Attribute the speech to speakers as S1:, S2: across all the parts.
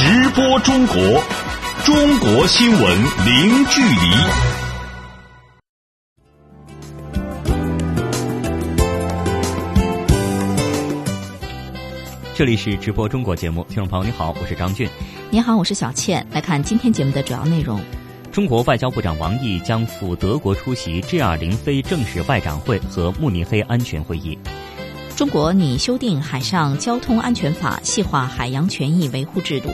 S1: 直播中国，中国新闻零距离。
S2: 这里是直播中国节目，听众朋友你好，我是张俊。
S3: 你好，我是小倩。来看今天节目的主要内容。
S2: 中国外交部长王毅将赴德国出席 G20 非正式外长会和慕尼黑安全会议。
S3: 中国拟修订海上交通安全法，细化海洋权益维护制度。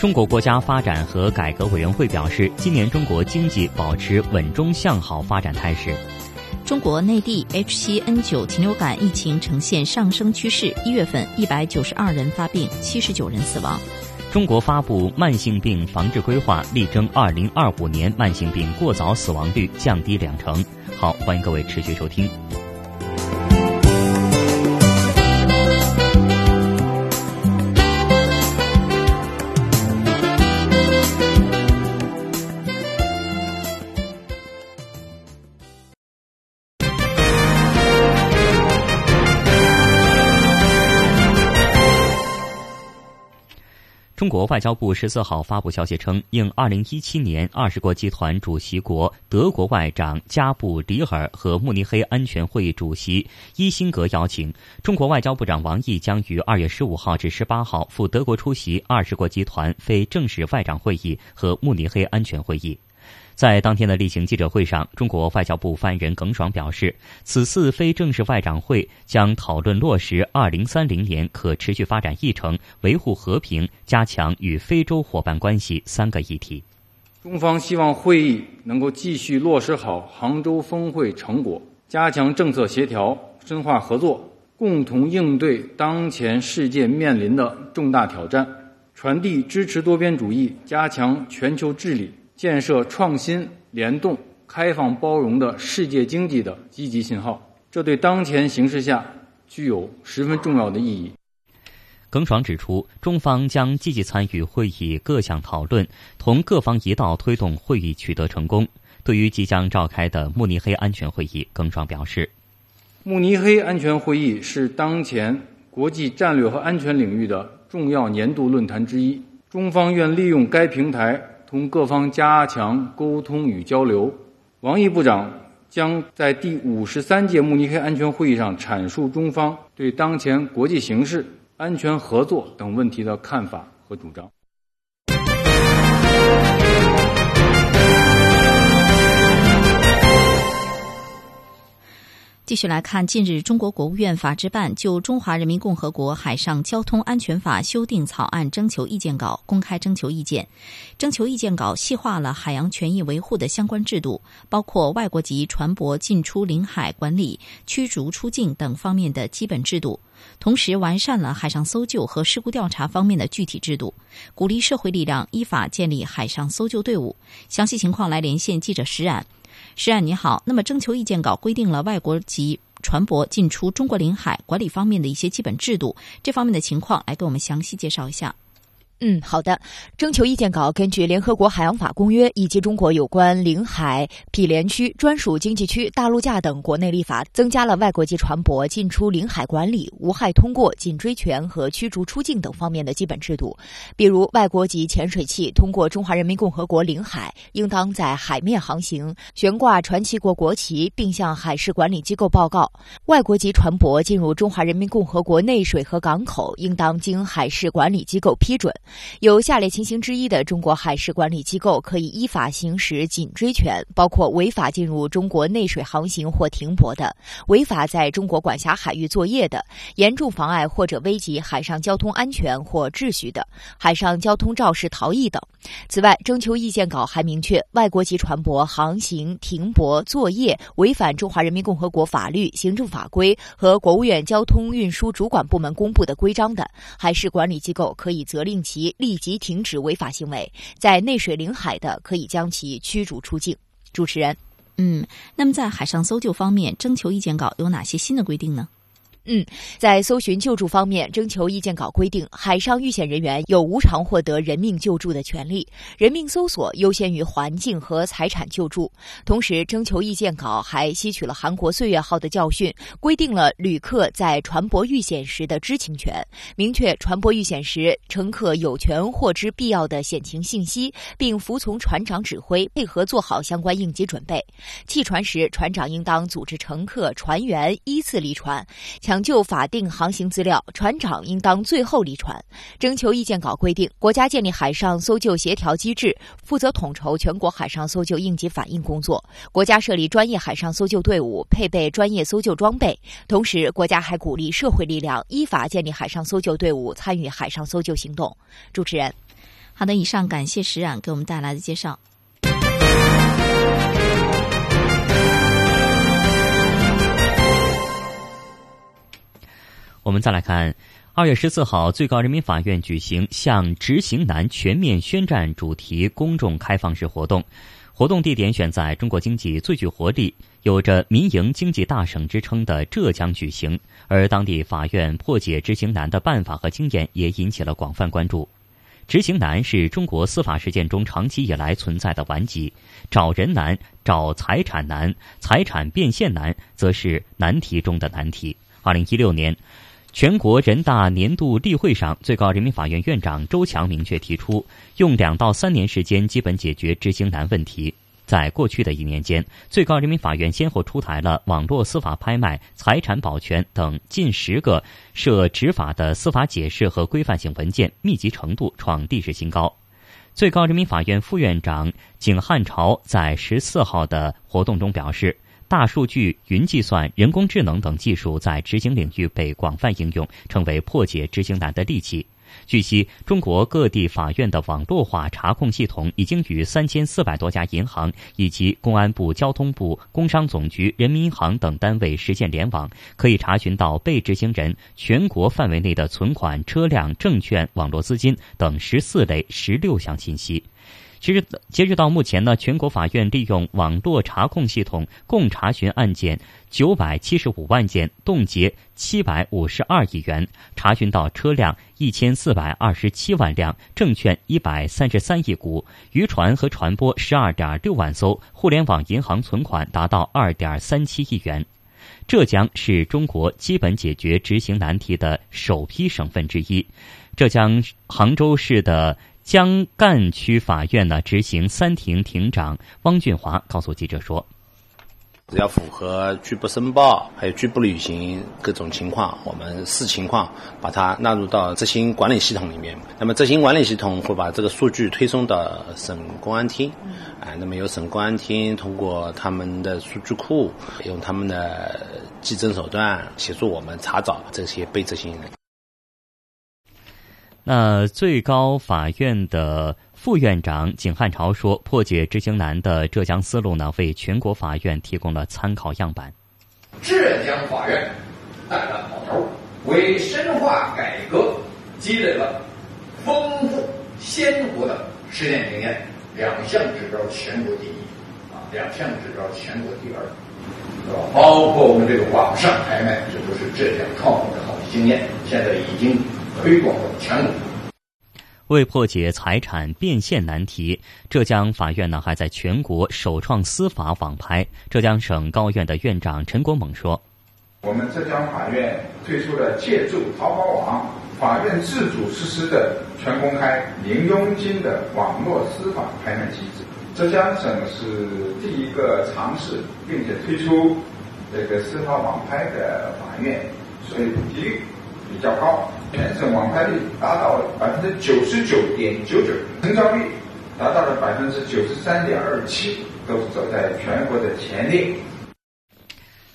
S2: 中国国家发展和改革委员会表示，今年中国经济保持稳中向好发展态势。
S3: 中国内地 H7N9 禽流感疫情呈现上升趋势，一月份一百九十二人发病，七十九人死亡。
S2: 中国发布慢性病防治规划，力争二零二五年慢性病过早死亡率降低两成。好，欢迎各位持续收听。中国外交部十四号发布消息称，应二零一七年二十国集团主席国德国外长加布里尔和慕尼黑安全会议主席伊辛格邀请，中国外交部长王毅将于二月十五号至十八号赴德国出席二十国集团非正式外长会议和慕尼黑安全会议。在当天的例行记者会上，中国外交部发言人耿爽表示，此次非正式外长会将讨论落实二零三零年可持续发展议程、维护和平、加强与非洲伙伴关系三个议题。
S4: 中方希望会议能够继续落实好杭州峰会成果，加强政策协调，深化合作，共同应对当前世界面临的重大挑战，传递支持多边主义、加强全球治理。建设创新、联动、开放、包容的世界经济的积极信号，这对当前形势下具有十分重要的意义。
S2: 耿爽指出，中方将积极参与会议各项讨论，同各方一道推动会议取得成功。对于即将召开的慕尼黑安全会议，耿爽表示，
S4: 慕尼黑安全会议是当前国际战略和安全领域的重要年度论坛之一，中方愿利用该平台。同各方加强沟通与交流。王毅部长将在第五十三届慕尼黑安全会议上阐述中方对当前国际形势、安全合作等问题的看法和主张。
S3: 继续来看，近日中国国务院法制办就《中华人民共和国海上交通安全法》修订草案征求意见稿公开征求意见。征求意见稿细化了海洋权益维护的相关制度，包括外国籍船舶进出领海管理、驱逐出境等方面的基本制度，同时完善了海上搜救和事故调查方面的具体制度，鼓励社会力量依法建立海上搜救队伍。详细情况来连线记者石冉。石岸你好，那么征求意见稿规定了外国籍船舶进出中国领海管理方面的一些基本制度，这方面的情况来给我们详细介绍一下。
S5: 嗯，好的。征求意见稿根据《联合国海洋法公约》以及中国有关领海、毗连区、专属经济区、大陆架等国内立法，增加了外国籍船舶进出领海管理、无害通过、紧追权和驱逐出境等方面的基本制度。比如，外国籍潜水器通过中华人民共和国领海，应当在海面航行，悬挂船旗国国旗，并向海事管理机构报告；外国籍船舶进入中华人民共和国内水和港口，应当经海事管理机构批准。有下列情形之一的中国海事管理机构可以依法行使紧追权，包括违法进入中国内水航行或停泊的，违法在中国管辖海域作业的，严重妨碍或者危及海上交通安全或秩序的，海上交通肇事逃逸等。此外，征求意见稿还明确，外国籍船舶航行、停泊、作业违反中华人民共和国法律、行政法规和国务院交通运输主管部门公布的规章的，海事管理机构可以责令其立即停止违法行为；在内水领海的，可以将其驱逐出境。主持人，
S3: 嗯，那么在海上搜救方面，征求意见稿有哪些新的规定呢？
S5: 嗯，在搜寻救助方面，征求意见稿规定，海上遇险人员有无偿获得人命救助的权利，人命搜索优先于环境和财产救助。同时，征求意见稿还吸取了韩国“岁月号”的教训，规定了旅客在船舶遇险时的知情权，明确船舶遇险时乘客有权获知必要的险情信息，并服从船长指挥，配合做好相关应急准备。弃船时，船长应当组织乘客、船员依次离船。抢救法定航行资料，船长应当最后离船。征求意见稿规定，国家建立海上搜救协调机制，负责统筹全国海上搜救应急反应工作。国家设立专业海上搜救队伍，配备专业搜救装备。同时，国家还鼓励社会力量依法建立海上搜救队伍，参与海上搜救行动。主持人，
S3: 好的，以上感谢石冉给我们带来的介绍。
S2: 我们再来看，二月十四号，最高人民法院举行向执行难全面宣战主题公众开放式活动，活动地点选在中国经济最具活力、有着民营经济大省之称的浙江举行，而当地法院破解执行难的办法和经验也引起了广泛关注。执行难是中国司法实践中长期以来存在的顽疾，找人难，找财产难，财产变现难，则是难题中的难题。二零一六年。全国人大年度例会上，最高人民法院院长周强明确提出，用两到三年时间基本解决执行难问题。在过去的一年间，最高人民法院先后出台了网络司法拍卖、财产保全等近十个涉执法的司法解释和规范性文件，密集程度创历史新高。最高人民法院副院长景汉朝在十四号的活动中表示。大数据、云计算、人工智能等技术在执行领域被广泛应用，成为破解执行难的利器。据悉，中国各地法院的网络化查控系统已经与三千四百多家银行以及公安部、交通部、工商总局、人民银行等单位实现联网，可以查询到被执行人全国范围内的存款、车辆、证券、网络资金等十四类十六项信息。其实，截止到目前呢，全国法院利用网络查控系统共查询案件九百七十五万件，冻结七百五十二亿元，查询到车辆一千四百二十七万辆，证券一百三十三亿股，渔船和船舶十二点六万艘，互联网银行存款达到二点三七亿元。浙江是中国基本解决执行难题的首批省份之一，浙江杭州市的。江干区法院呢，执行三庭庭长汪俊华告诉记者说：“
S6: 只要符合拒不申报、还有拒不履行各种情况，我们视情况把它纳入到执行管理系统里面。那么执行管理系统会把这个数据推送到省公安厅，啊，那么由省公安厅通过他们的数据库，用他们的技侦手段协助我们查找这些被执行人。”
S2: 那最高法院的副院长景汉朝说：“破解执行难的浙江思路呢，为全国法院提供了参考样板。
S7: 浙江法院带了好头，为深化改革积累了丰富鲜活的实践经验。两项指标全国第一啊，两项指标全国第二，是吧？包括我们这个网上拍卖，这都是浙江创新的好经验，现在已经。”推广全国。
S2: 为破解财产变现难题，浙江法院呢还在全国首创司法网拍。浙江省高院的院长陈国猛说：“
S8: 我们浙江法院推出了借助淘宝网，法院自主实施的全公开、零佣金的网络司法拍卖机制。浙江省是第一个尝试并且推出这个司法网拍的法院，所以普及比较高。”全省网拍率达到了百分之九十九点九九，成交率达到了百分之九十三点二七，都是走在全国的前列。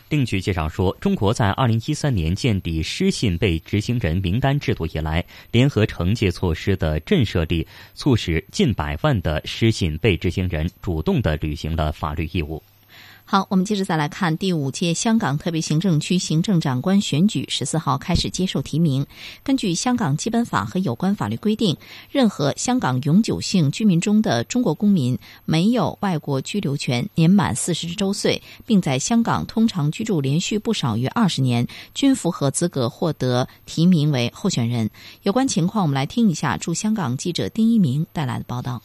S2: 另据介绍说，中国在二零一三年建立失信被执行人名单制度以来，联合惩戒措施的震慑力，促使近百万的失信被执行人主动的履行了法律义务。
S3: 好，我们接着再来看第五届香港特别行政区行政长官选举，十四号开始接受提名。根据香港基本法和有关法律规定，任何香港永久性居民中的中国公民，没有外国居留权，年满四十周岁，并在香港通常居住连续不少于二十年，均符合资格获得提名为候选人。有关情况，我们来听一下驻香港记者丁一鸣带来的报道。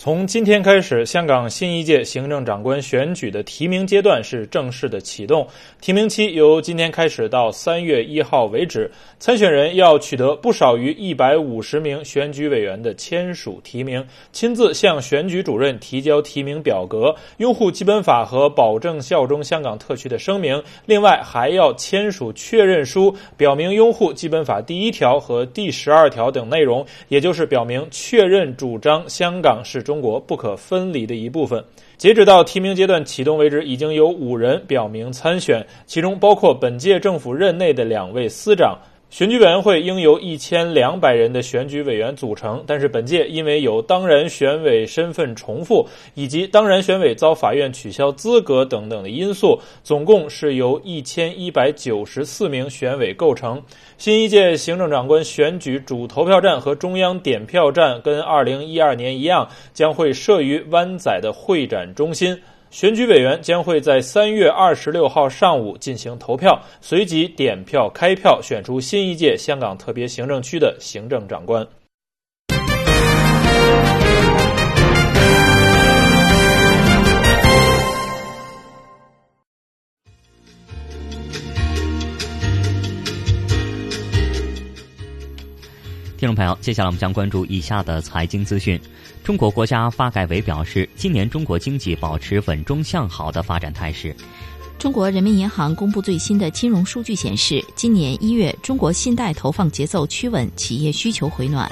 S9: 从今天开始，香港新一届行政长官选举的提名阶段是正式的启动。提名期由今天开始到三月一号为止，参选人要取得不少于一百五十名选举委员的签署提名，亲自向选举主任提交提名表格，拥护基本法和保证效忠香港特区的声明。另外，还要签署确认书，表明拥护基本法第一条和第十二条等内容，也就是表明确认主张香港是。中国不可分离的一部分。截止到提名阶段启动为止，已经有五人表明参选，其中包括本届政府任内的两位司长。选举委员会应由一千两百人的选举委员组成，但是本届因为有当然选委身份重复，以及当然选委遭法院取消资格等等的因素，总共是由一千一百九十四名选委构成。新一届行政长官选举主投票站和中央点票站跟二零一二年一样，将会设于湾仔的会展中心。选举委员将会在三月二十六号上午进行投票，随即点票开票，选出新一届香港特别行政区的行政长官。
S2: 听众朋友，接下来我们将关注以下的财经资讯。中国国家发改委表示，今年中国经济保持稳中向好的发展态势。
S3: 中国人民银行公布最新的金融数据显示，今年一月中国信贷投放节奏趋稳，企业需求回暖。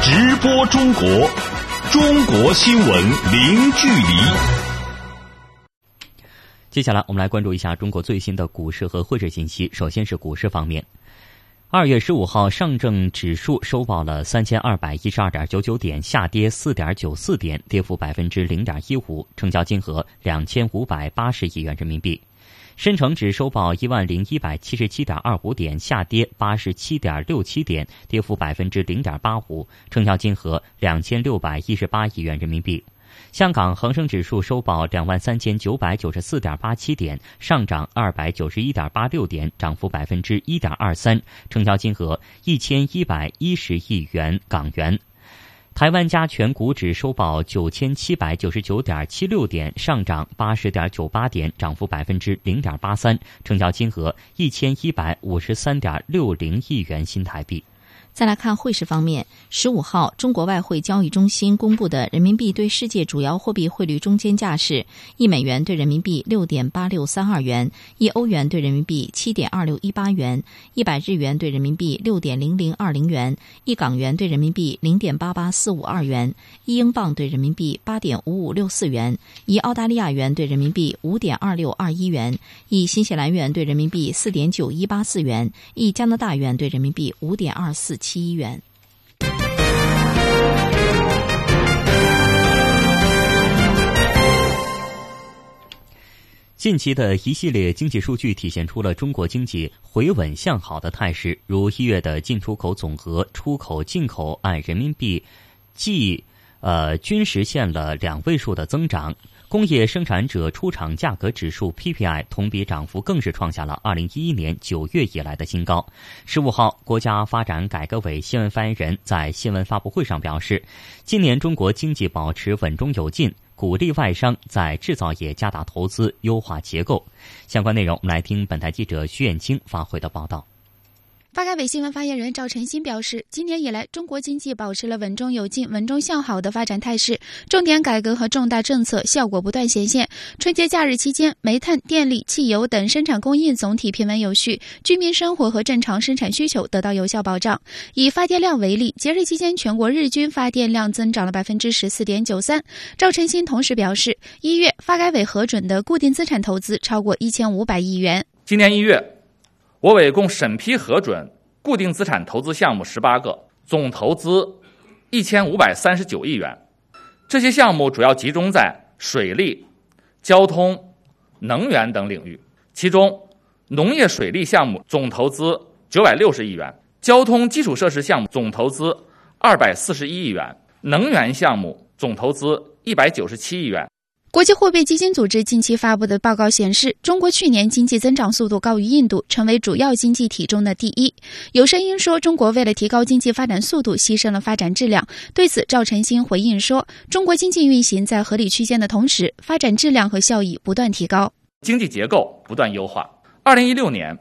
S1: 直播中国。中国新闻零距离。
S2: 接下来，我们来关注一下中国最新的股市和汇市信息。首先是股市方面，二月十五号，上证指数收报了三千二百一十二点九九点，下跌四点九四点，跌幅百分之零点一五，成交金额两千五百八十亿元人民币。深成指收报一万零一百七十七点二五点，下跌八十七点六七点，跌幅百分之零点八五，成交金额两千六百一十八亿元人民币。香港恒生指数收报两万三千九百九十四点八七点，上涨二百九十一点八六点，涨幅百分之一点二三，成交金额一千一百一十亿元港元。台湾加权股指收报九千七百九十九点七六点，上涨八十点九八点，涨幅百分之零点八三，成交金额一千一百五十三点六零亿元新台币。
S3: 再来看汇市方面，十五号，中国外汇交易中心公布的人民币对世界主要货币汇率中间价是：一美元对人民币六点八六三二元，一欧元对人民币七点二六一八元，一百日元对人民币六点零零二零元，一港元对人民币零点八八四五二元，一英镑对人民币八点五五六四元，一澳大利亚元对人民币五点二六二一元，一新西兰元对人民币四点九一八四元，一加拿大元对人民币五点二四。七亿元。
S2: 近期的一系列经济数据体现出了中国经济回稳向好的态势，如一月的进出口总额、出口、进口按人民币计，呃，均实现了两位数的增长。工业生产者出厂价格指数 PPI 同比涨幅更是创下了二零一一年九月以来的新高。十五号，国家发展改革委新闻发言人在新闻发布会上表示，今年中国经济保持稳中有进，鼓励外商在制造业加大投资，优化结构。相关内容，我们来听本台记者徐艳青发回的报道。
S10: 发改委新闻发言人赵晨新表示，今年以来，中国经济保持了稳中有进、稳中向好的发展态势，重点改革和重大政策效果不断显现。春节假日期间，煤炭、电力、汽油等生产供应总体平稳有序，居民生活和正常生产需求得到有效保障。以发电量为例，节日期间全国日均发电量增长了百分之十四点九三。赵晨新同时表示，一月发改委核准的固定资产投资超过一千五百亿元。
S11: 今年一月。国委共审批核准固定资产投资项目十八个，总投资一千五百三十九亿元。这些项目主要集中在水利、交通、能源等领域，其中农业水利项目总投资九百六十亿元，交通基础设施项目总投资二百四十一亿元，能源项目总投资一百九十七亿元。
S10: 国际货币基金组织近期发布的报告显示，中国去年经济增长速度高于印度，成为主要经济体中的第一。有声音说，中国为了提高经济发展速度，牺牲了发展质量。对此，赵晨星回应说：“中国经济运行在合理区间的同时，发展质量和效益不断提高，
S11: 经济结构不断优化。二零一六年，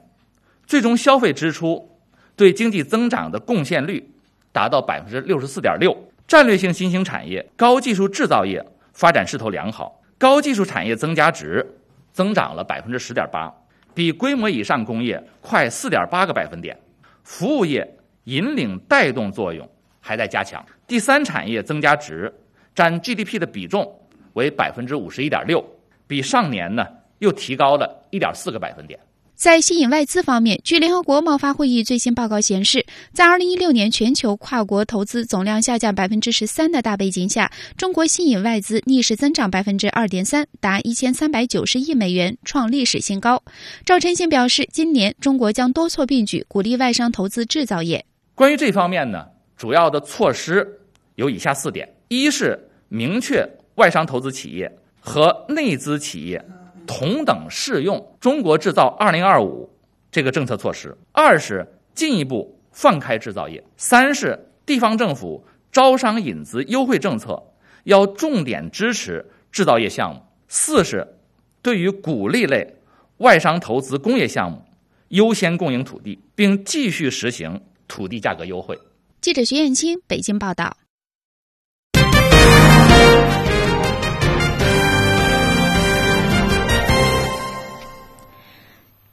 S11: 最终消费支出对经济增长的贡献率达到百分之六十四点六。战略性新兴产业、高技术制造业发展势头良好。”高技术产业增加值增长了百分之十点八，比规模以上工业快四点八个百分点。服务业引领带动作用还在加强。第三产业增加值占 GDP 的比重为百分之五十一点六，比上年呢又提高了一点四个百分点。
S10: 在吸引外资方面，据联合国贸发会议最新报告显示，在二零一六年全球跨国投资总量下降百分之十三的大背景下，中国吸引外资逆势增长百分之二点三，达一千三百九十亿美元，创历史新高。赵晨星表示，今年中国将多措并举，鼓励外商投资制造业。
S11: 关于这方面呢，主要的措施有以下四点：一是明确外商投资企业和内资企业。同等适用“中国制造二零二五”这个政策措施。二是进一步放开制造业。三是地方政府招商引资优惠政策要重点支持制造业项目。四是对于鼓励类外商投资工业项目，优先供应土地，并继续实行土地价格优惠。
S10: 记者徐艳青北京报道。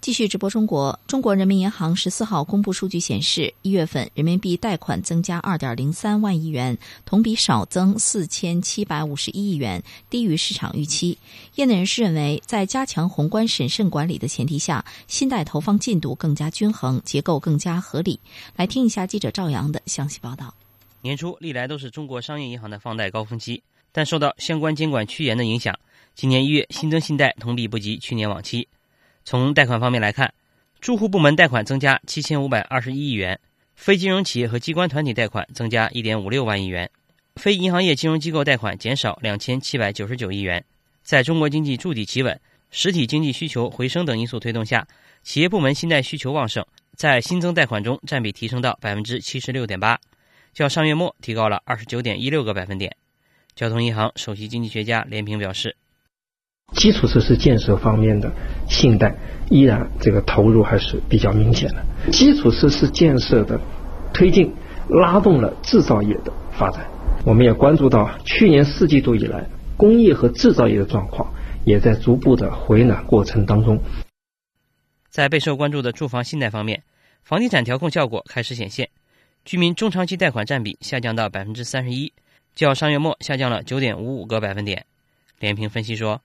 S3: 继续直播中国，中国人民银行十四号公布数据显示，一月份人民币贷款增加二点零三万亿元，同比少增四千七百五十一亿元，低于市场预期。业内人士认为，在加强宏观审慎管理的前提下，信贷投放进度更加均衡，结构更加合理。来听一下记者赵阳的详细报道。
S12: 年初历来都是中国商业银行的放贷高峰期，但受到相关监管趋严的影响，今年一月新增信贷同比不及去年往期。从贷款方面来看，住户部门贷款增加七千五百二十一亿元，非金融企业和机关团体贷款增加一点五六万亿元，非银行业金融机构贷款减少两千七百九十九亿元。在中国经济筑底企稳、实体经济需求回升等因素推动下，企业部门信贷需求旺盛，在新增贷款中占比提升到百分之七十六点八，较上月末提高了二十九点一六个百分点。交通银行首席经济学家连平表示。
S13: 基础设施建设方面的信贷依然这个投入还是比较明显的。基础设施建设的推进拉动了制造业的发展。我们也关注到，去年四季度以来，工业和制造业的状况也在逐步的回暖过程当中。
S12: 在备受关注的住房信贷方面，房地产调控效果开始显现，居民中长期贷款占比下降到百分之三十一，较上月末下降了九点五五个百分点。连平分析说。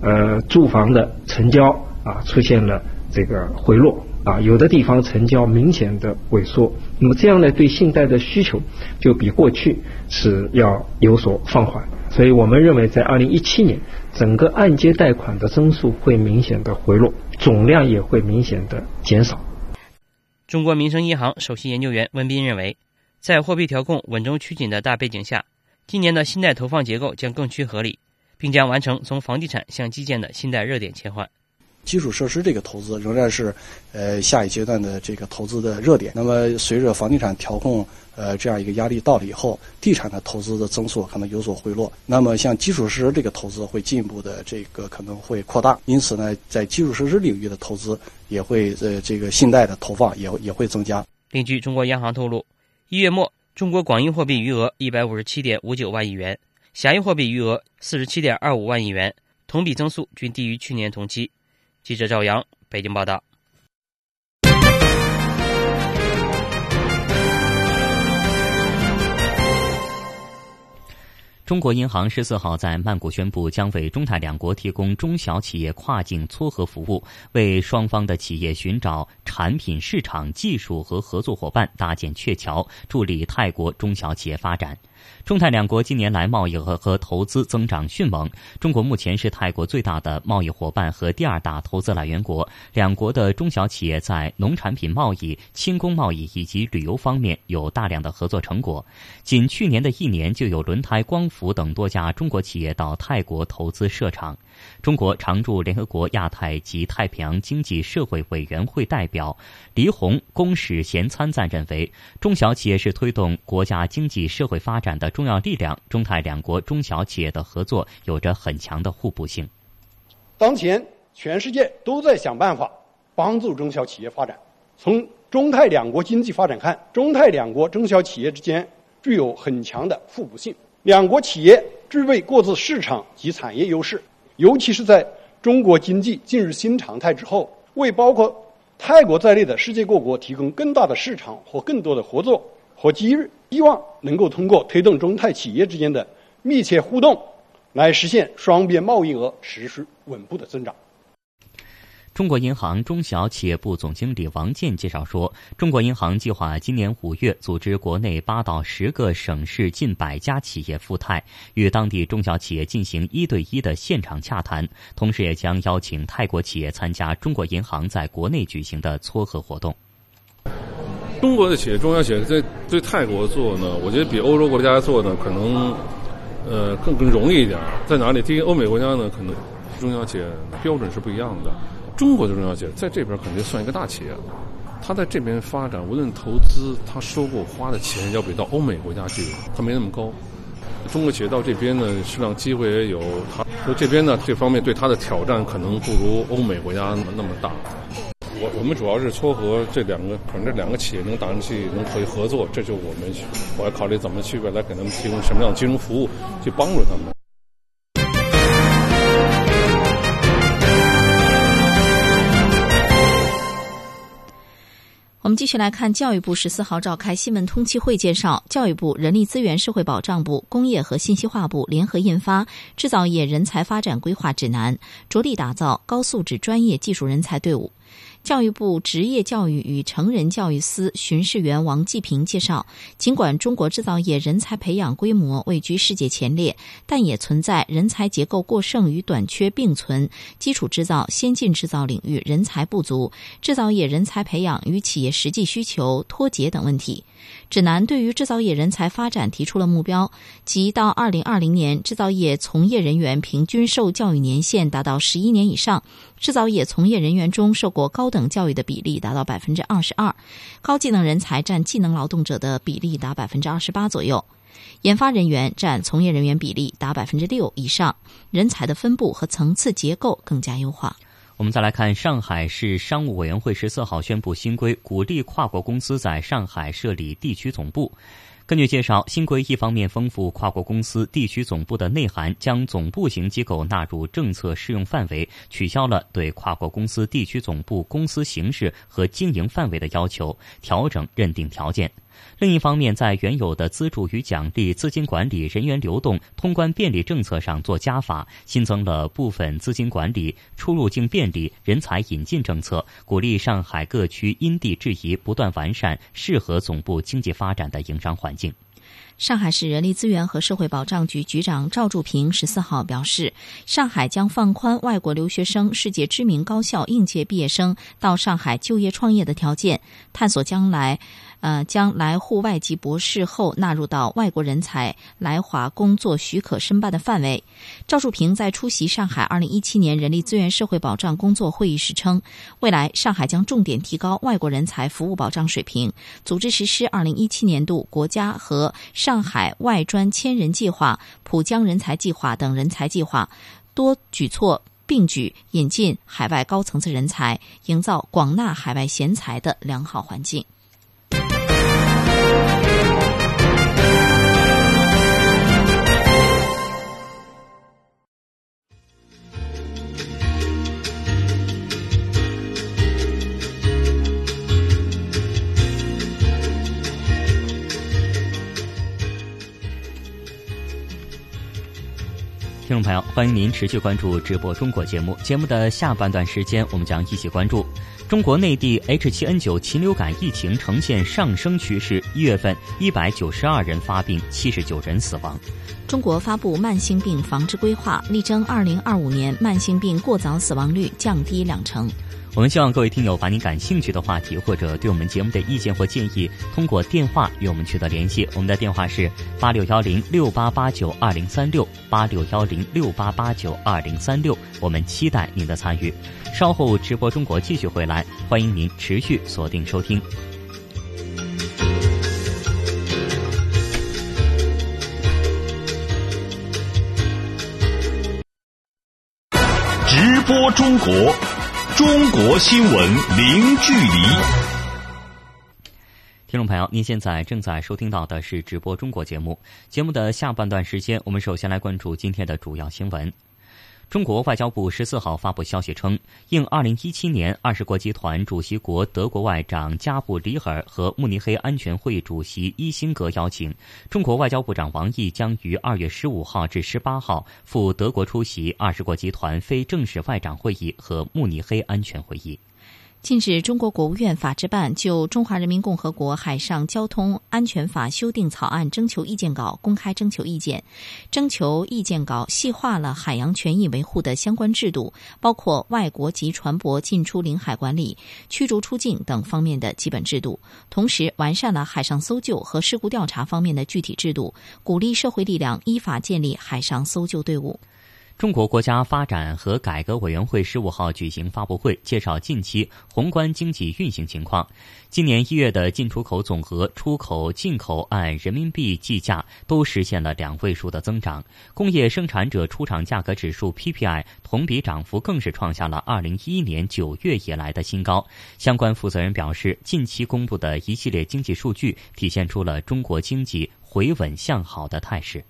S13: 呃，住房的成交啊出现了这个回落啊，有的地方成交明显的萎缩，那么这样呢，对信贷的需求就比过去是要有所放缓，所以我们认为在二零一七年，整个按揭贷款的增速会明显的回落，总量也会明显的减少。
S12: 中国民生银行首席研究员温斌认为，在货币调控稳中趋紧的大背景下，今年的信贷投放结构将更趋合理。并将完成从房地产向基建的信贷热点切换。
S14: 基础设施这个投资仍然是呃下一阶段的这个投资的热点。那么随着房地产调控呃这样一个压力到了以后，地产的投资的增速可能有所回落。那么像基础设施这个投资会进一步的这个可能会扩大。因此呢，在基础设施领域的投资也会呃这个信贷的投放也也会增加。
S12: 另据中国央行透露，一月末中国广义货币余额一百五十七点五九万亿元。狭义货币余额四十七点二五万亿元，同比增速均低于去年同期。记者赵阳，北京报道。
S2: 中国银行十四号在曼谷宣布，将为中泰两国提供中小企业跨境撮合服务，为双方的企业寻找产品、市场、技术和合作伙伴搭建鹊桥，助力泰国中小企业发展。中泰两国近年来贸易额和投资增长迅猛，中国目前是泰国最大的贸易伙伴和第二大投资来源国。两国的中小企业在农产品贸易、轻工贸易以及旅游方面有大量的合作成果。仅去年的一年，就有轮胎、光伏等多家中国企业到泰国投资设厂。中国常驻联合国亚太及太平洋经济社会委员会代表黎红公使衔参赞认为，中小企业是推动国家经济社会发展的重要力量。中泰两国中小企业的合作有着很强的互补性。
S15: 当前，全世界都在想办法帮助中小企业发展。从中泰两国经济发展看，中泰两国中小企业之间具有很强的互补性。两国企业具备各自市场及产业优势。尤其是在中国经济进入新常态之后，为包括泰国在内的世界各国提供更大的市场和更多的合作和机遇，希望能够通过推动中泰企业之间的密切互动，来实现双边贸易额持续稳步的增长。
S2: 中国银行中小企业部总经理王健介绍说，中国银行计划今年五月组织国内八到十个省市近百家企业赴泰，与当地中小企业进行一对一的现场洽谈，同时也将邀请泰国企业参加中国银行在国内举行的撮合活动。
S16: 中国的企业、中小企业在对泰国做呢，我觉得比欧洲国家做呢，可能呃更更容易一点。在哪里？第一，欧美国家呢，可能中小企业标准是不一样的。中国的中小企业在这边肯定算一个大企业，他在这边发展，无论投资，他收购花的钱要比到欧美国家去，他没那么高。中国企业到这边呢，实际上机会也有，他说这边呢，这方面对他的挑战可能不如欧美国家那么那么大。我我们主要是撮合这两个，可能这两个企业能打上去，能可以合作，这就我们我要考虑怎么去未来给他们提供什么样的金融服务，去帮助他们。
S3: 我们继续来看，教育部十四号召开新闻通气会，介绍教育部、人力资源社会保障部、工业和信息化部联合印发《制造业人才发展规划指南》，着力打造高素质专业技术人才队伍。教育部职业教育与成人教育司巡视员王继平介绍，尽管中国制造业人才培养规模位居世界前列，但也存在人才结构过剩与短缺并存，基础制造、先进制造领域人才不足，制造业人才培养与企业实际需求脱节等问题。指南对于制造业人才发展提出了目标，即到二零二零年，制造业从业人员平均受教育年限达到十一年以上，制造业从业人员中受过高等教育的比例达到百分之二十二，高技能人才占技能劳动者的比例达百分之二十八左右，研发人员占从业人员比例达百分之六以上，人才的分布和层次结构更加优化。
S2: 我们再来看，上海市商务委员会十四号宣布新规，鼓励跨国公司在上海设立地区总部。根据介绍，新规一方面丰富跨国公司地区总部的内涵，将总部型机构纳入政策适用范围，取消了对跨国公司地区总部公司形式和经营范围的要求，调整认定条件。另一方面，在原有的资助与奖励、资金管理、人员流动、通关便利政策上做加法，新增了部分资金管理、出入境便利、人才引进政策，鼓励上海各区因地制宜，不断完善适合总部经济发展的营商环境。
S3: 上海市人力资源和社会保障局局长赵柱平十四号表示，上海将放宽外国留学生、世界知名高校应届毕业生到上海就业创业的条件，探索将来。呃，将来沪外籍博士后纳入到外国人才来华工作许可申办的范围。赵树平在出席上海二零一七年人力资源社会保障工作会议时称，未来上海将重点提高外国人才服务保障水平，组织实施二零一七年度国家和上海外专千人计划、浦江人才计划等人才计划，多举措并举，引进海外高层次人才，营造广纳海外贤才的良好环境。
S2: 欢迎您持续关注直播中国节目。节目的下半段时间，我们将一起关注中国内地 H7N9 禽流感疫情呈现上升趋势。一月份，一百九十二人发病，七十九人死亡。
S3: 中国发布慢性病防治规划，力争二零二五年慢性病过早死亡率降低两成。
S2: 我们希望各位听友把您感兴趣的话题或者对我们节目的意见或建议，通过电话与我们取得联系。我们的电话是八六幺零六八八九二零三六八六幺零六八八九二零三六。我们期待您的参与。稍后直播中国继续回来，欢迎您持续锁定收听。
S1: 直播中国。中国新闻零距离，
S2: 听众朋友，您现在正在收听到的是直播中国节目。节目的下半段时间，我们首先来关注今天的主要新闻。中国外交部十四号发布消息称，应二零一七年二十国集团主席国德国外长加布里尔和慕尼黑安全会议主席伊辛格邀请，中国外交部长王毅将于二月十五号至十八号赴德国出席二十国集团非正式外长会议和慕尼黑安全会议。
S3: 近日，中国国务院法制办就《中华人民共和国海上交通安全法》修订草案征求意见稿公开征求意见。征求意见稿细化了海洋权益维护的相关制度，包括外国籍船舶进出领海管理、驱逐出境等方面的基本制度，同时完善了海上搜救和事故调查方面的具体制度，鼓励社会力量依法建立海上搜救队伍。
S2: 中国国家发展和改革委员会十五号举行发布会，介绍近期宏观经济运行情况。今年一月的进出口总额、出口、进口按人民币计价都实现了两位数的增长。工业生产者出厂价格指数 PPI 同比涨幅更是创下了二零一一年九月以来的新高。相关负责人表示，近期公布的一系列经济数据体现出了中国经济回稳向好的态势。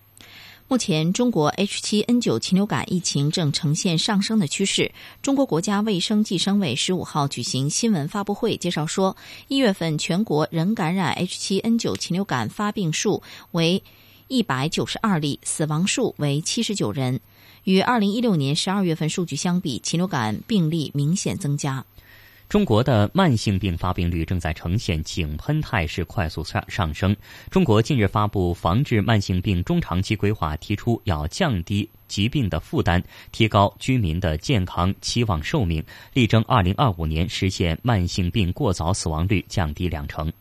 S3: 目前，中国 H7N9 禽流感疫情正呈现上升的趋势。中国国家卫生计生委十五号举行新闻发布会，介绍说，一月份全国人感染 H7N9 禽流感发病数为一百九十二例，死亡数为七十九人。与二零一六年十二月份数据相比，禽流感病例明显增加。
S2: 中国的慢性病发病率正在呈现井喷态势，快速上上升。中国近日发布防治慢性病中长期规划，提出要降低疾病的负担，提高居民的健康期望寿命，力争二零二五年实现慢性病过早死亡率降低两成。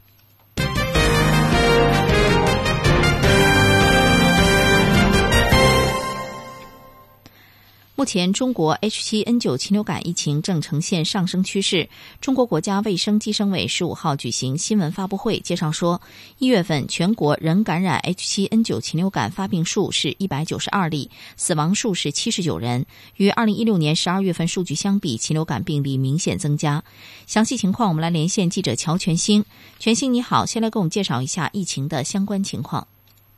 S3: 目前，中国 H7N9 禽流感疫情正呈现上升趋势。中国国家卫生计生委十五号举行新闻发布会，介绍说，一月份全国人感染 H7N9 禽流感发病数是一百九十二例，死亡数是七十九人。与二零一六年十二月份数据相比，禽流感病例明显增加。详细情况，我们来连线记者乔全兴。全兴，你好，先来给我们介绍一下疫情的相关情况。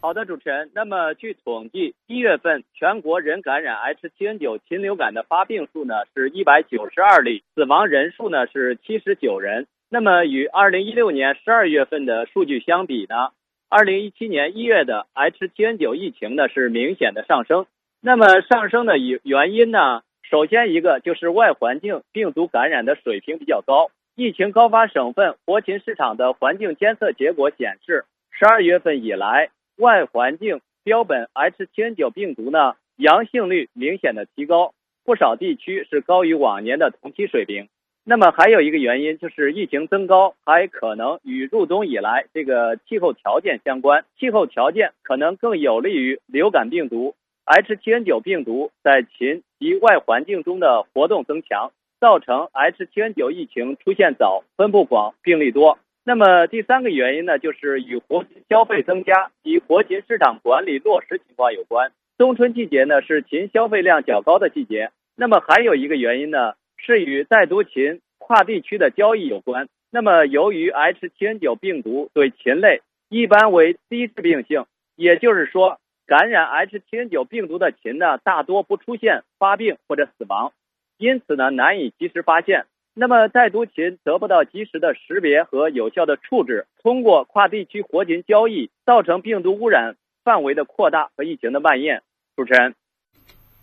S17: 好的，主持人。那么，据统计，一月份全国人感染 H7N9 禽流感的发病数呢是一百九十二例，死亡人数呢是七十九人。那么，与二零一六年十二月份的数据相比呢，二零一七年一月的 H7N9 疫情呢是明显的上升。那么，上升的原原因呢，首先一个就是外环境病毒感染的水平比较高。疫情高发省份活禽市场的环境监测结果显示，十二月份以来。外环境标本 H7N9 病毒呢，阳性率明显的提高，不少地区是高于往年的同期水平。那么还有一个原因就是疫情增高，还可能与入冬以来这个气候条件相关。气候条件可能更有利于流感病毒 H7N9 病毒在禽及外环境中的活动增强，造成 H7N9 疫情出现早、分布广、病例多。那么第三个原因呢，就是与活禽消费增加及活禽市场管理落实情况有关。冬春季节呢是禽消费量较高的季节。那么还有一个原因呢，是与带毒禽跨地区的交易有关。那么由于 H7N9 病毒对禽类一般为低致病性，也就是说，感染 H7N9 病毒的禽呢，大多不出现发病或者死亡，因此呢难以及时发现。那么带毒禽得不到及时的识别和有效的处置，通过跨地区活禽交易，造成病毒污染范围的扩大和疫情的蔓延。主持人，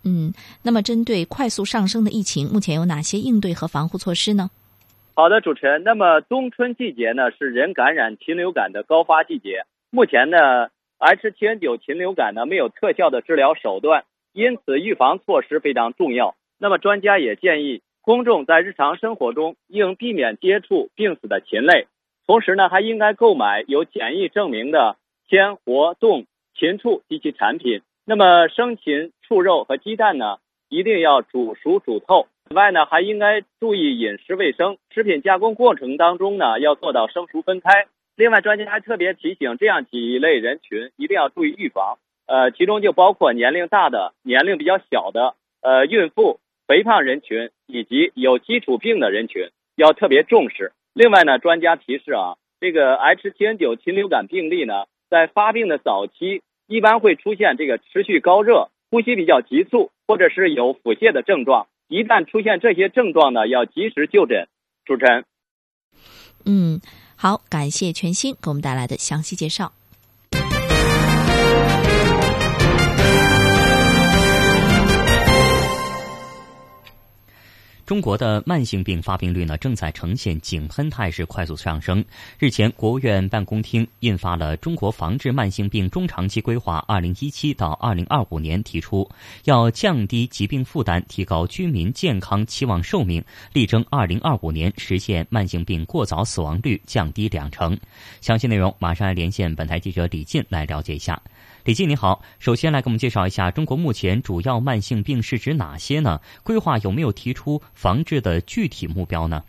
S3: 嗯，那么针对快速上升的疫情，目前有哪些应对和防护措施呢？
S17: 好的，主持人。那么冬春季节呢，是人感染禽流感的高发季节。目前呢，H7N9 禽流感呢没有特效的治疗手段，因此预防措施非常重要。那么专家也建议公众在日常生活中应避免接触病死的禽类，同时呢，还应该购买有检疫证明的鲜活冻禽畜及其产品。那么生禽畜肉和鸡蛋呢，一定要煮熟煮透。此外呢，还应该注意饮食卫生，食品加工过程当中呢，要做到生熟分开。另外，专家还特别提醒这样几类人群一定要注意预防，呃，其中就包括年龄大的、年龄比较小的、呃，孕妇、肥胖人群以及有基础病的人群要特别重视。另外呢，专家提示啊，这个 H7N9 禽流感病例呢，在发病的早期一般会出现这个持续高热、呼吸比较急促，或者是有腹泻的症状。一旦出现这些症状呢，要及时就诊。主持人，
S3: 嗯，好，感谢全新给我们带来的详细介绍。
S2: 中国的慢性病发病率呢，正在呈现井喷态势，快速上升。日前，国务院办公厅印发了《中国防治慢性病中长期规划（二零一七到二零二五年）》，提出要降低疾病负担，提高居民健康期望寿命，力争二零二五年实现慢性病过早死亡率降低两成。详细内容，马上来连线本台记者李进来了解一下。李静，你好。首先来给我们介绍一下，中国目前主要慢性病是指哪些呢？规划有没有提出防治的具体目标呢？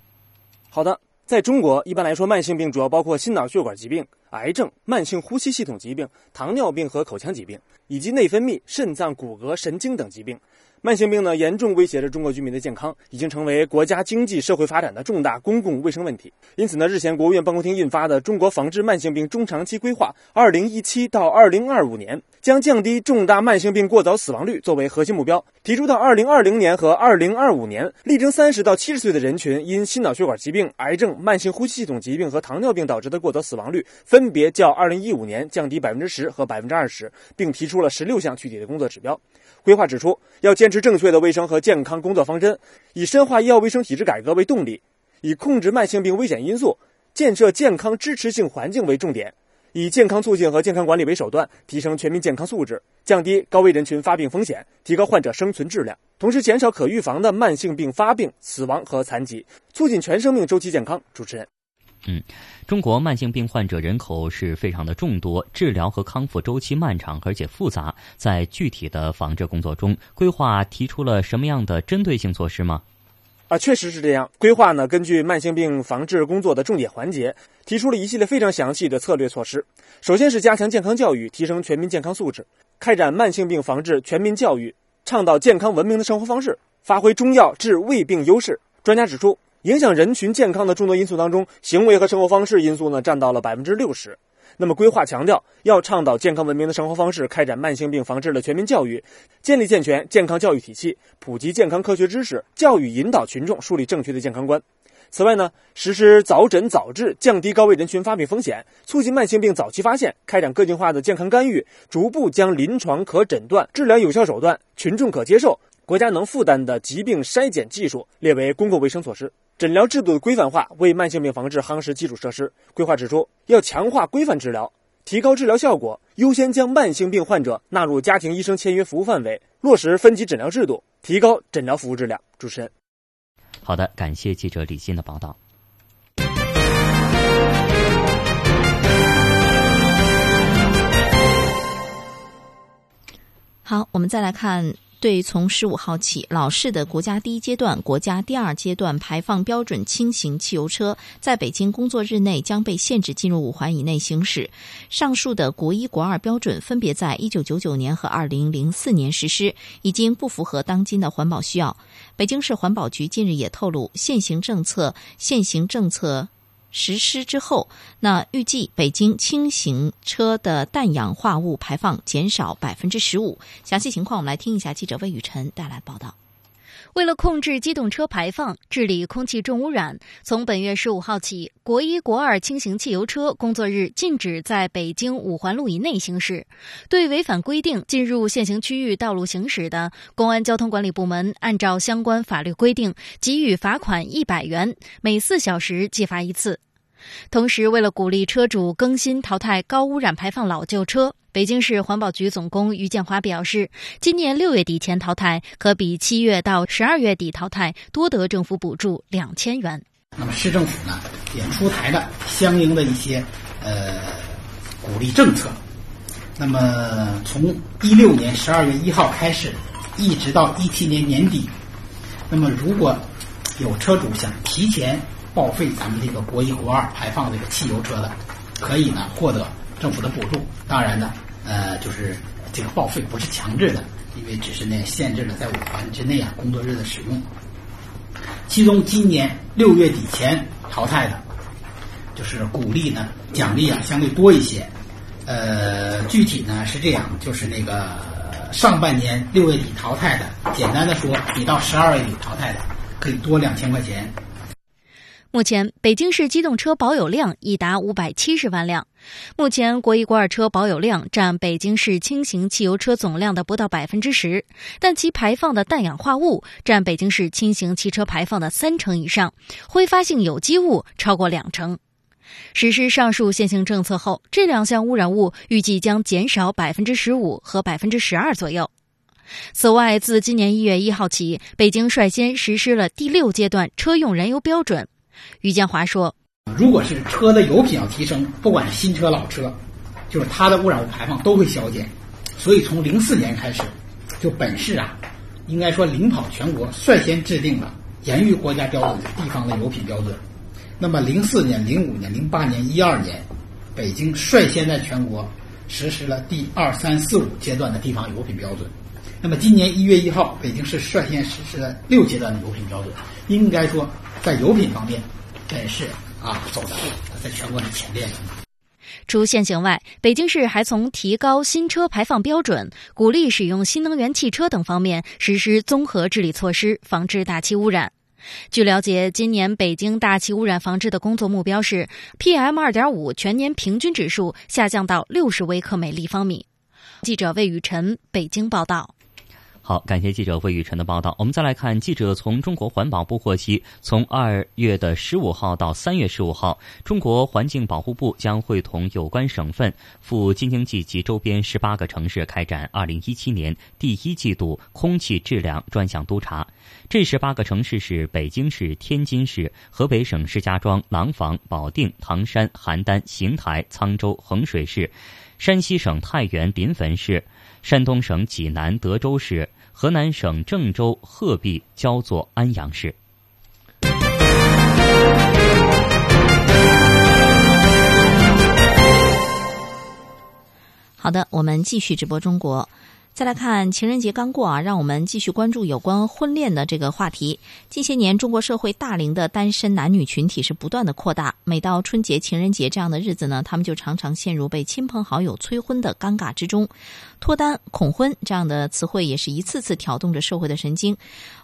S18: 好的，在中国一般来说，慢性病主要包括心脑血管疾病、癌症、慢性呼吸系统疾病、糖尿病和口腔疾病，以及内分泌、肾脏、骨骼、神经等疾病。慢性病呢，严重威胁着中国居民的健康，已经成为国家经济社会发展的重大公共卫生问题。因此呢，日前国务院办公厅印发的《中国防治慢性病中长期规划（二零一七到二零二五年）》，将降低重大慢性病过早死亡率作为核心目标，提出到二零二零年和二零二五年，力争三十到七十岁的人群因心脑血管疾病、癌症、慢性呼吸系统疾病和糖尿病导致的过早死亡率，分别较二零一五年降低百分之十和百分之二十，并提出了十六项具体的工作指标。规划指出，要坚持正确的卫生和健康工作方针，以深化医药卫生体制改革为动力，以控制慢性病危险因素、建设健康支持性环境为重点，以健康促进和健康管理为手段，提升全民健康素质，降低高危人群发病风险，提高患者生存质量，同时减少可预防的慢性病发病、死亡和残疾，促进全生命周期健康。主持人。
S2: 嗯，中国慢性病患者人口是非常的众多，治疗和康复周期漫长而且复杂。在具体的防治工作中，规划提出了什么样的针对性措施吗？
S18: 啊，确实是这样。规划呢，根据慢性病防治工作的重点环节，提出了一系列非常详细的策略措施。首先是加强健康教育，提升全民健康素质，开展慢性病防治全民教育，倡导健康文明的生活方式，发挥中药治胃病优势。专家指出。影响人群健康的众多因素当中，行为和生活方式因素呢占到了百分之六十。那么规划强调要倡导健康文明的生活方式，开展慢性病防治的全民教育，建立健全健康教育体系，普及健康科学知识，教育引导群众树立正确的健康观。此外呢，实施早诊早治，降低高危人群发病风险，促进慢性病早期发现，开展个性化的健康干预，逐步将临床可诊断、治疗有效手段、群众可接受、国家能负担的疾病筛检技术列为公共卫生措施。诊疗制度的规范化为慢性病防治夯实基础设施。规划指出，要强化规范治疗，提高治疗效果，优先将慢性病患者纳入家庭医生签约服务范围，落实分级诊疗制度，提高诊疗服务质量。主持人，
S2: 好的，感谢记者李欣的报道。
S3: 好，我们再来看。对，从十五号起，老式的国家第一阶段、国家第二阶段排放标准轻型汽油车在北京工作日内将被限制进入五环以内行驶。上述的国一、国二标准分别在一九九九年和二零零四年实施，已经不符合当今的环保需要。北京市环保局近日也透露，现行政策现行政策。实施之后，那预计北京轻型车的氮氧化物排放减少百分之十五。详细情况，我们来听一下记者魏雨辰带来报道。
S19: 为了控制机动车排放、治理空气重污染，从本月十五号起，国一、国二轻型汽油车工作日禁止在北京五环路以内行驶。对违反规定进入限行区域道路行驶的，公安交通管理部门按照相关法律规定，给予罚款一百元，每四小时记罚一次。同时，为了鼓励车主更新淘汰高污染排放老旧车，北京市环保局总工于建华表示，今年六月底前淘汰，可比七月到十二月底淘汰多得政府补助两千元。
S20: 那么市政府呢，也出台了相应的一些呃鼓励政策。那么从一六年十二月一号开始，一直到一七年年底，那么如果有车主想提前。报废咱们这个国一、国二排放这个汽油车的，可以呢获得政府的补助。当然呢，呃，就是这个报废不是强制的，因为只是呢限制了在五环之内啊工作日的使用。其中今年六月底前淘汰的，就是鼓励呢奖励啊相对多一些。呃，具体呢是这样，就是那个上半年六月底淘汰的，简单的说，你到十二月底淘汰的可以多两千块钱。
S19: 目前，北京市机动车保有量已达五百七十万辆。目前，国一、国二车保有量占北京市轻型汽油车总量的不到百分之十，但其排放的氮氧化物占北京市轻型汽车排放的三成以上，挥发性有机物超过两成。实施上述限行政策后，这两项污染物预计将减少百分之十五和百分之十二左右。此外，自今年一月一号起，北京率先实施了第六阶段车用燃油标准。于建华说：“
S20: 如果是车的油品要提升，不管是新车老车，就是它的污染物排放都会消减。所以从零四年开始，就本市啊，应该说领跑全国，率先制定了严于国家标准的地方的油品标准。那么零四年、零五年、零八年、一二年，北京率先在全国实施了第二、三、四、五阶段的地方油品标准。那么今年一月一号，北京市率先实施了六阶段的油品标准。应该说。”在油品方面，也是啊走的，在全国的前列。
S19: 除限行外，北京市还从提高新车排放标准、鼓励使用新能源汽车等方面实施综合治理措施，防治大气污染。据了解，今年北京大气污染防治的工作目标是 PM 二点五全年平均指数下降到六十微克每立方米。记者魏雨晨北京报道。
S2: 好，感谢记者魏雨辰的报道。我们再来看，记者从中国环保部获悉，从二月的十五号到三月十五号，中国环境保护部将会同有关省份赴京津冀及周边十八个城市开展二零一七年第一季度空气质量专项督查。这十八个城市是北京市、天津市、河北省石家庄、廊坊、保定、唐山、邯郸、邢台、沧州、衡水市，山西省太原、临汾市，山东省济南、德州市。河南省郑州、鹤壁、焦作、安阳市。
S3: 好的，我们继续直播中国。再来看情人节刚过啊，让我们继续关注有关婚恋的这个话题。近些年，中国社会大龄的单身男女群体是不断的扩大。每到春节、情人节这样的日子呢，他们就常常陷入被亲朋好友催婚的尴尬之中。脱单、恐婚这样的词汇也是一次次挑动着社会的神经。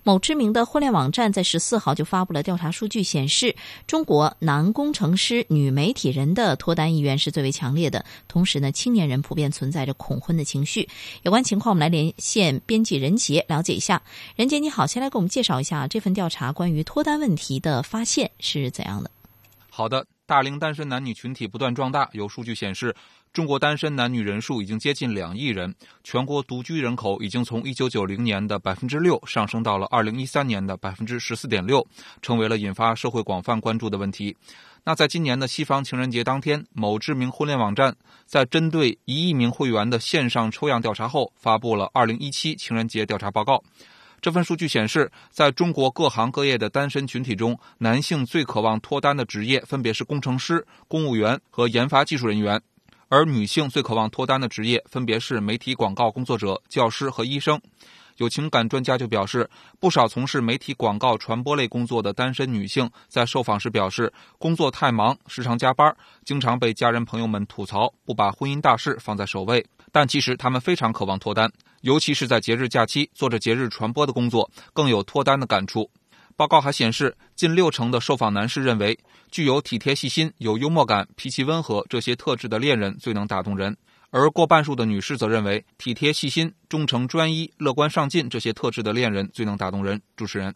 S3: 某知名的婚恋网站在十四号就发布了调查数据，显示中国男工程师、女媒体人的脱单意愿是最为强烈的。同时呢，青年人普遍存在着恐婚的情绪。有关情况。我们来连线编辑任杰了解一下。任杰你好，先来给我们介绍一下这份调查关于脱单问题的发现是怎样的？
S21: 好的，大龄单身男女群体不断壮大。有数据显示，中国单身男女人数已经接近两亿人，全国独居人口已经从一九九零年的百分之六上升到了二零一三年的百分之十四点六，成为了引发社会广泛关注的问题。那在今年的西方情人节当天，某知名婚恋网站在针对一亿名会员的线上抽样调查后，发布了二零一七情人节调查报告。这份数据显示，在中国各行各业的单身群体中，男性最渴望脱单的职业分别是工程师、公务员和研发技术人员，而女性最渴望脱单的职业分别是媒体广告工作者、教师和医生。有情感专家就表示，不少从事媒体广告传播类工作的单身女性在受访时表示，工作太忙，时常加班，经常被家人朋友们吐槽，不把婚姻大事放在首位。但其实他们非常渴望脱单，尤其是在节日假期做着节日传播的工作，更有脱单的感触。报告还显示，近六成的受访男士认为，具有体贴细心、有幽默感、脾气温和这些特质的恋人最能打动人，而过半数的女士则认为，体贴细心、忠诚专一、乐观上进这些特质的恋人最能打动人。主持人。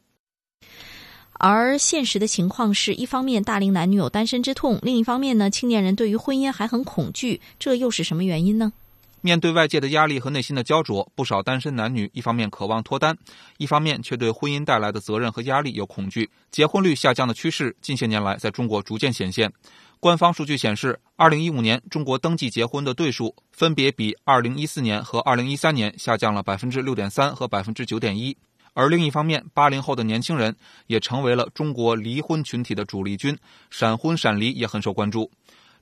S3: 而现实的情况是，一方面大龄男女有单身之痛，另一方面呢，青年人对于婚姻还很恐惧，这又是什么原因呢？
S21: 面对外界的压力和内心的焦灼，不少单身男女一方面渴望脱单，一方面却对婚姻带来的责任和压力有恐惧，结婚率下降的趋势近些年来在中国逐渐显现。官方数据显示，二零一五年中国登记结婚的对数分别比二零一四年和二零一三年下降了百分之六点三和百分之九点一。而另一方面，八零后的年轻人也成为了中国离婚群体的主力军，闪婚闪离也很受关注。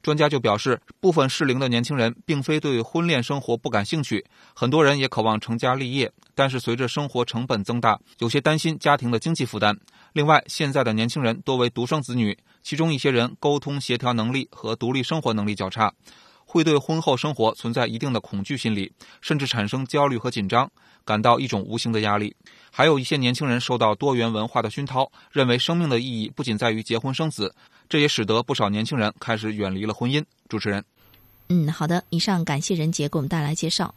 S21: 专家就表示，部分适龄的年轻人并非对婚恋生活不感兴趣，很多人也渴望成家立业，但是随着生活成本增大，有些担心家庭的经济负担。另外，现在的年轻人多为独生子女，其中一些人沟通协调能力和独立生活能力较差。会对婚后生活存在一定的恐惧心理，甚至产生焦虑和紧张，感到一种无形的压力。还有一些年轻人受到多元文化的熏陶，认为生命的意义不仅在于结婚生子，这也使得不少年轻人开始远离了婚姻。主持人，
S3: 嗯，好的，以上感谢任杰给我们带来介绍。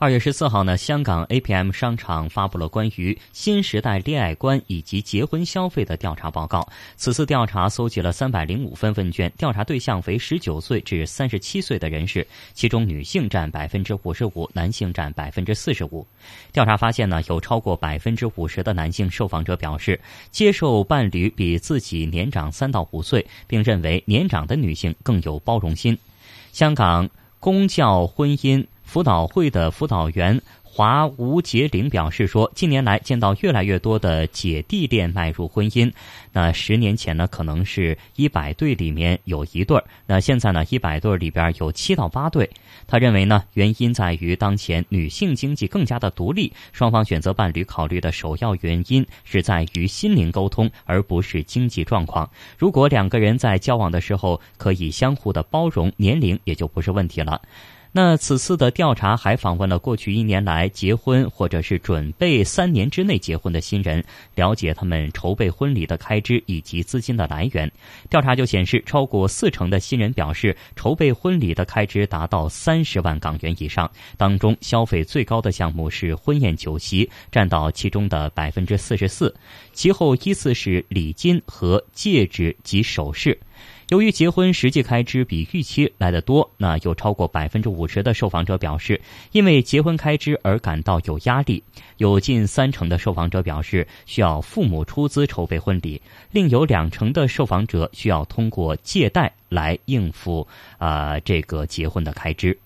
S2: 二月十四号呢，香港 APM 商场发布了关于新时代恋爱观以及结婚消费的调查报告。此次调查搜集了三百零五份问卷，调查对象为十九岁至三十七岁的人士，其中女性占百分之五十五，男性占百分之四十五。调查发现呢，有超过百分之五十的男性受访者表示接受伴侣比自己年长三到五岁，并认为年长的女性更有包容心。香港公教婚姻。辅导会的辅导员华吴杰玲表示说：“近年来见到越来越多的姐弟恋迈入婚姻，那十年前呢，可能是一百对里面有一对儿，那现在呢，一百对里边有七到八对。他认为呢，原因在于当前女性经济更加的独立，双方选择伴侣考虑的首要原因是在于心灵沟通，而不是经济状况。如果两个人在交往的时候可以相互的包容，年龄也就不是问题了。”那此次的调查还访问了过去一年来结婚或者是准备三年之内结婚的新人，了解他们筹备婚礼的开支以及资金的来源。调查就显示，超过四成的新人表示，筹备婚礼的开支达到三十万港元以上，当中消费最高的项目是婚宴酒席，占到其中的百分之四十四，其后依次是礼金和戒指及首饰。由于结婚实际开支比预期来得多，那有超过百分之五十的受访者表示，因为结婚开支而感到有压力。有近三成的受访者表示需要父母出资筹备婚礼，另有两成的受访者需要通过借贷来应付啊这个结婚的开支。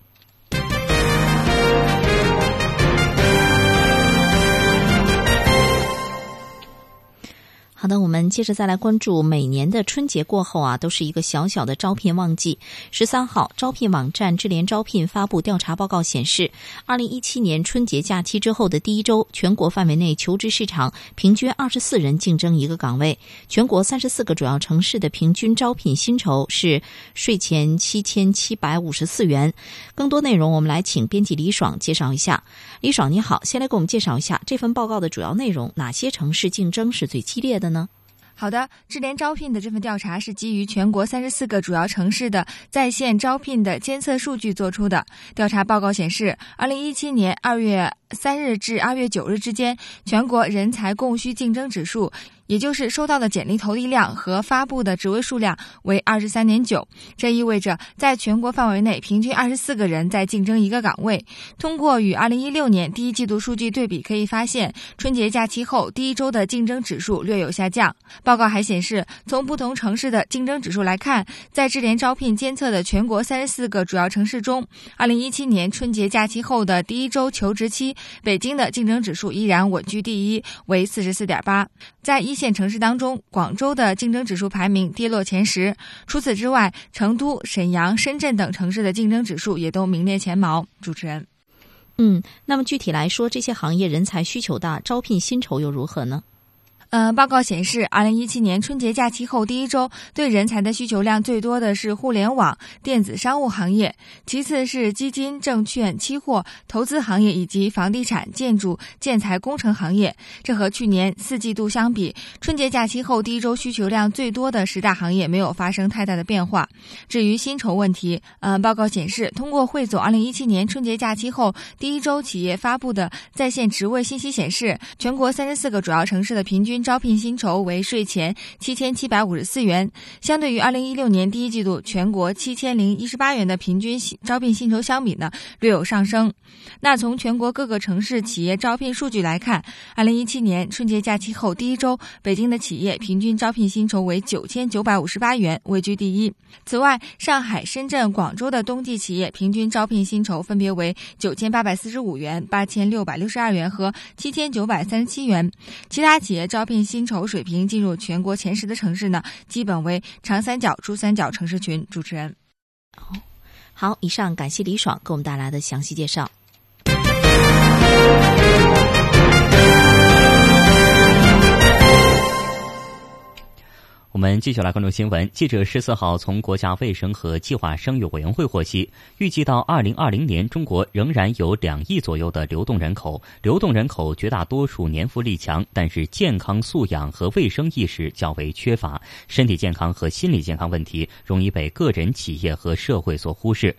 S3: 好的，我们接着再来关注每年的春节过后啊，都是一个小小的招聘旺季。十三号，招聘网站智联招聘发布调查报告显示，二零一七年春节假期之后的第一周，全国范围内求职市场平均二十四人竞争一个岗位。全国三十四个主要城市的平均招聘薪酬是税前七千七百五十四元。更多内容，我们来请编辑李爽介绍一下。李爽，你好，先来给我们介绍一下这份报告的主要内容，哪些城市竞争是最激烈的？呢？
S22: 呢好的，智联招聘的这份调查是基于全国三十四个主要城市的在线招聘的监测数据做出的。调查报告显示，二零一七年二月三日至二月九日之间，全国人才供需竞争指数。也就是收到的简历投递量和发布的职位数量为二十三点九，这意味着在全国范围内平均二十四个人在竞争一个岗位。通过与二零一六年第一季度数据对比，可以发现春节假期后第一周的竞争指数略有下降。报告还显示，从不同城市的竞争指数来看，在智联招聘监测的全国三十四个主要城市中，二零一七年春节假期后的第一周求职期，北京的竞争指数依然稳居第一，为四十四点八。在一线城市当中，广州的竞争指数排名跌落前十。除此之外，成都、沈阳、深圳等城市的竞争指数也都名列前茅。主持人，
S3: 嗯，那么具体来说，这些行业人才需求大，招聘薪酬又如何呢？
S22: 呃，报告显示，二零一七年春节假期后第一周，对人才的需求量最多的是互联网、电子商务行业，其次是基金、证券、期货、投资行业以及房地产、建筑、建材工程行业。这和去年四季度相比，春节假期后第一周需求量最多的十大行业没有发生太大的变化。至于薪酬问题，呃，报告显示，通过汇总二零一七年春节假期后第一周企业发布的在线职位信息显示，全国三十四个主要城市的平均。招聘薪酬为税前七千七百五十四元，相对于二零一六年第一季度全国七千零一十八元的平均招聘薪酬相比呢，略有上升。那从全国各个城市企业招聘数据来看，二零一七年春节假期后第一周，北京的企业平均招聘薪酬为九千九百五十八元，位居第一。此外，上海、深圳、广州的冬季企业平均招聘薪酬分别为九千八百四十五元、八千六百六十二元和七千九百三十七元。其他企业招聘。薪酬水平进入全国前十的城市呢，基本为长三角、珠三角城市群。主持人，
S3: 好，以上感谢李爽给我们带来的详细介绍。
S2: 我们继续来关注新闻。记者十四号从国家卫生和计划生育委员会获悉，预计到二零二零年，中国仍然有两亿左右的流动人口。流动人口绝大多数年富力强，但是健康素养和卫生意识较为缺乏，身体健康和心理健康问题容易被个人、企业和社会所忽视。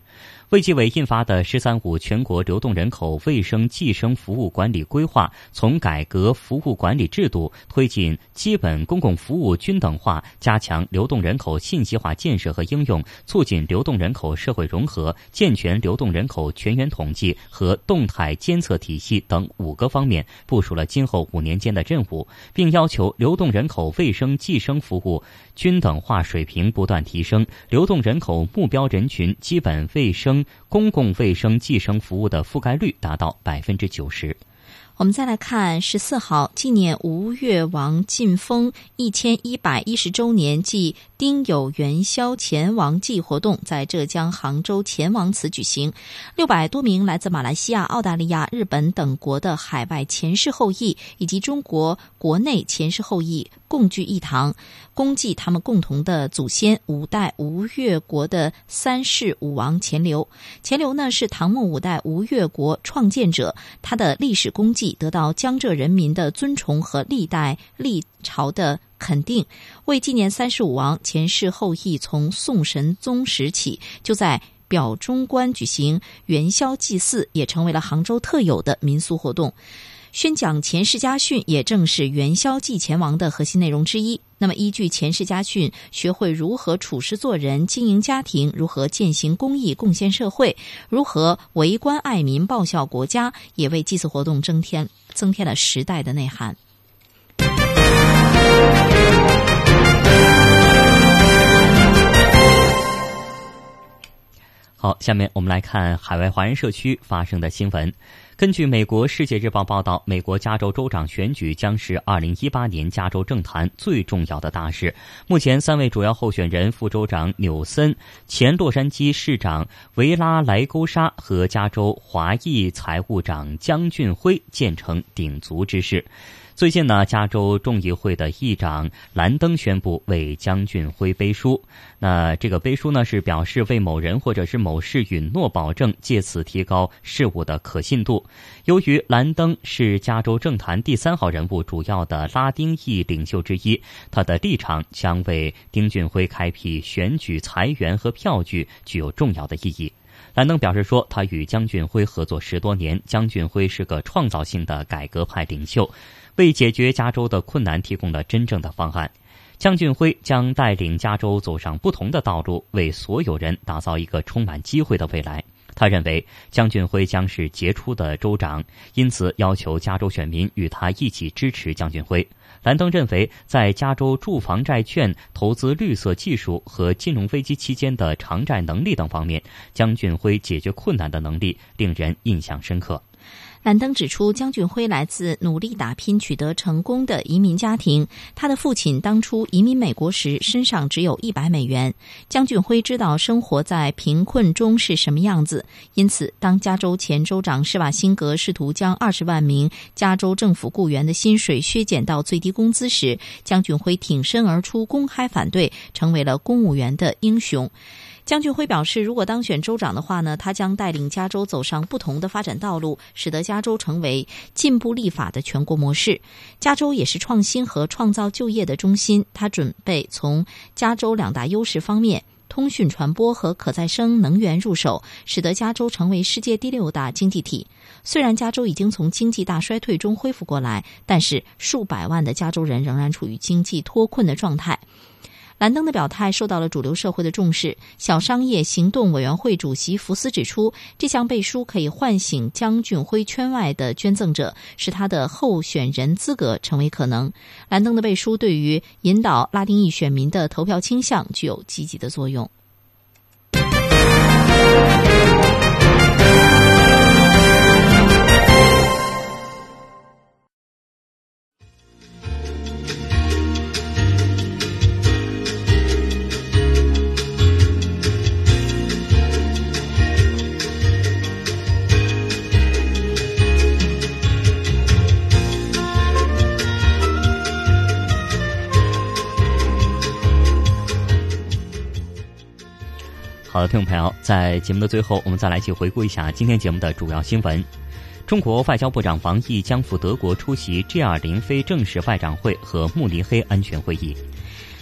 S2: 卫计委印发的“十三五”全国流动人口卫生计生服务管理规划，从改革服务管理制度，推进基本公共服务均等化，加强流动人口信息化建设和应用，促进流动人口社会融合，健全流动人口全员统计和动态监测体系等五个方面，部署了今后五年间的任务，并要求流动人口卫生计生服务均等化水平不断提升，流动人口目标人群基本卫生。公共卫生计生服务的覆盖率达到百分之九十。
S3: 我们再来看十四号纪念吴越王晋封一千一百一十周年暨丁酉元宵前王祭活动在浙江杭州前王祠举行，六百多名来自马来西亚、澳大利亚、日本等国的海外前世后裔以及中国国内前世后裔共聚一堂。恭祭他们共同的祖先五代吴越国的三世武王钱镠。钱镠呢是唐末五代吴越国创建者，他的历史功绩得到江浙人民的尊崇和历代历朝的肯定。为纪念三世武王前世后裔，从宋神宗时起就在表中关举行元宵祭祀，也成为了杭州特有的民俗活动。宣讲前世家训也正是元宵祭前王的核心内容之一。那么，依据前世家训，学会如何处事做人、经营家庭，如何践行公益、贡献社会，如何为官爱民、报效国家，也为祭祀活动增添增添了时代的内涵。
S2: 好，下面我们来看海外华人社区发生的新闻。根据美国《世界日报》报道，美国加州州长选举将是2018年加州政坛最重要的大事。目前，三位主要候选人——副州长纽森、前洛杉矶市长维拉莱沟沙和加州华裔财务长江俊辉——建成鼎足之势。最近呢，加州众议会的议长兰登宣布为江俊辉背书。那这个背书呢，是表示为某人或者是某事允诺保证，借此提高事务的可信度。由于兰登是加州政坛第三号人物，主要的拉丁裔领袖之一，他的立场将为丁俊晖开辟选举财源和票据具有重要的意义。兰登表示说，他与江俊辉合作十多年，江俊辉是个创造性的改革派领袖。为解决加州的困难提供了真正的方案，江俊辉将带领加州走上不同的道路，为所有人打造一个充满机会的未来。他认为江俊辉将是杰出的州长，因此要求加州选民与他一起支持江俊辉。兰登认为，在加州住房债券投资、绿色技术和金融危机期间的偿债能力等方面，江俊辉解决困难的能力令人印象深刻。
S3: 兰登指出，江俊辉来自努力打拼、取得成功的移民家庭。他的父亲当初移民美国时，身上只有一百美元。江俊辉知道生活在贫困中是什么样子，因此，当加州前州长施瓦辛格试图将二十万名加州政府雇员的薪水削减到最低工资时，江俊辉挺身而出，公开反对，成为了公务员的英雄。江俊辉表示，如果当选州长的话呢，他将带领加州走上不同的发展道路，使得加州成为进步立法的全国模式。加州也是创新和创造就业的中心。他准备从加州两大优势方面——通讯传播和可再生能源入手，使得加州成为世界第六大经济体。虽然加州已经从经济大衰退中恢复过来，但是数百万的加州人仍然处于经济脱困的状态。兰登的表态受到了主流社会的重视。小商业行动委员会主席福斯指出，这项背书可以唤醒将俊辉圈外的捐赠者，使他的候选人资格成为可能。兰登的背书对于引导拉丁裔选民的投票倾向具有积极的作用。
S2: 的，听众朋友，在节目的最后，我们再来一起回顾一下今天节目的主要新闻。中国外交部长王毅将赴德国出席 G20 非正式外长会和慕尼黑安全会议。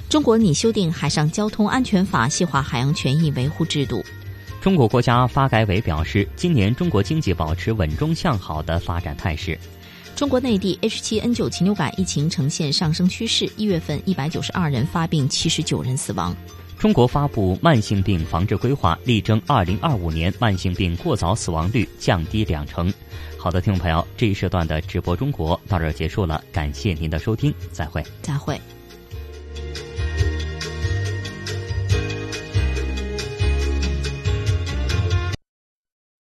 S3: 中国拟修订海上交通安全法，细化海洋权益维护制度。
S2: 中国国家发改委表示，今年中国经济保持稳中向好的发展态势。
S3: 中国内地 H7N9 禽流感疫情呈现上升趋势，一月份一百九十二人发病，七十九人死亡。
S2: 中国发布慢性病防治规划，力争二零二五年慢性病过早死亡率降低两成。好的，听众朋友，这一时段的直播中国到这儿结束了，感谢您的收听，再会，
S3: 再会。